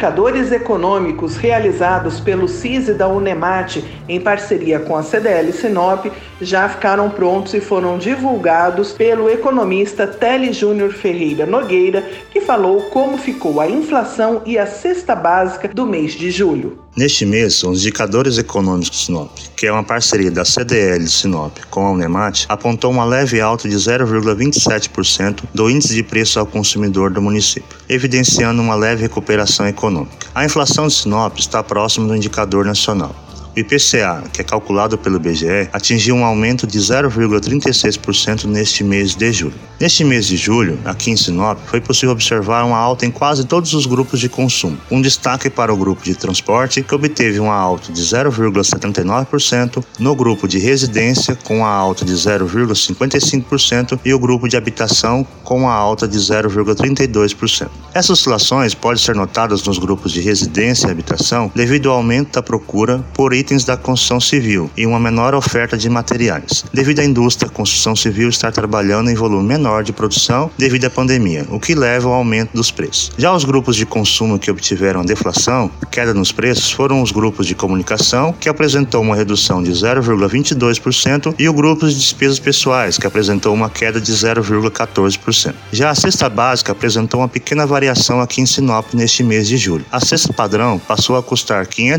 Indicadores econômicos realizados pelo CISI da Unemate em parceria com a CDL Sinop já ficaram prontos e foram divulgados pelo economista Tele Júnior Ferreira Nogueira, que falou como ficou a inflação e a cesta básica do mês de julho. Neste mês, os indicadores econômicos de Sinop, que é uma parceria da CDL Sinop com a Unemat, apontou uma leve alta de 0,27% do índice de preço ao consumidor do município, evidenciando uma leve recuperação econômica. A inflação de Sinop está próxima do indicador nacional. O IPCA, que é calculado pelo IBGE, atingiu um aumento de 0,36% neste mês de julho. Neste mês de julho, aqui em Sinop, foi possível observar uma alta em quase todos os grupos de consumo. Um destaque para o grupo de transporte, que obteve uma alta de 0,79%, no grupo de residência, com uma alta de 0,55%, e o grupo de habitação, com uma alta de 0,32%. Essas oscilações podem ser notadas nos grupos de residência e habitação devido ao aumento da procura por itens da construção civil e uma menor oferta de materiais, devido à indústria da construção civil estar trabalhando em volume menor de produção devido à pandemia, o que leva ao aumento dos preços. Já os grupos de consumo que obtiveram deflação, queda nos preços, foram os grupos de comunicação, que apresentou uma redução de 0,22%, e o grupo de despesas pessoais, que apresentou uma queda de 0,14%. Já a cesta básica apresentou uma pequena variação aqui em Sinop neste mês de julho. A cesta padrão passou a custar R$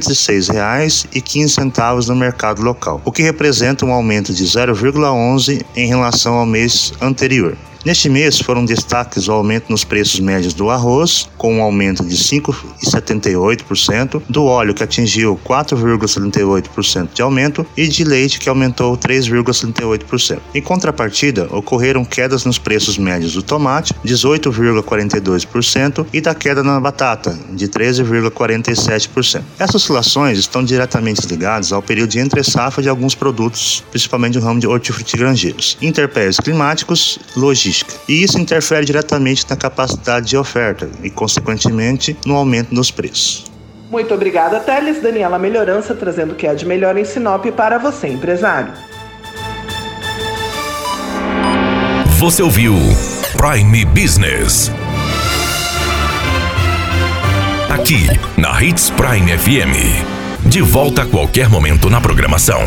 506,15 centavos no mercado local, o que representa um aumento de 0,11 em relação ao mês anterior. Neste mês foram destaques o aumento nos preços médios do arroz, com um aumento de 5,78%, do óleo que atingiu 4,78% de aumento e de leite que aumentou 3,78%. Em contrapartida, ocorreram quedas nos preços médios do tomate, 18,42%, e da queda na batata, de 13,47%. Essas oscilações estão diretamente ligadas ao período de entre-safra de alguns produtos, principalmente no ramo de hortifrutigranjeiros, interpéries climáticos, logística e isso interfere diretamente na capacidade de oferta e, consequentemente, no aumento dos preços. Muito obrigada, Teles. Daniela Melhorança trazendo o que há de melhor em Sinop para você, empresário. Você ouviu Prime Business. Aqui, na Hits Prime FM. De volta a qualquer momento na programação.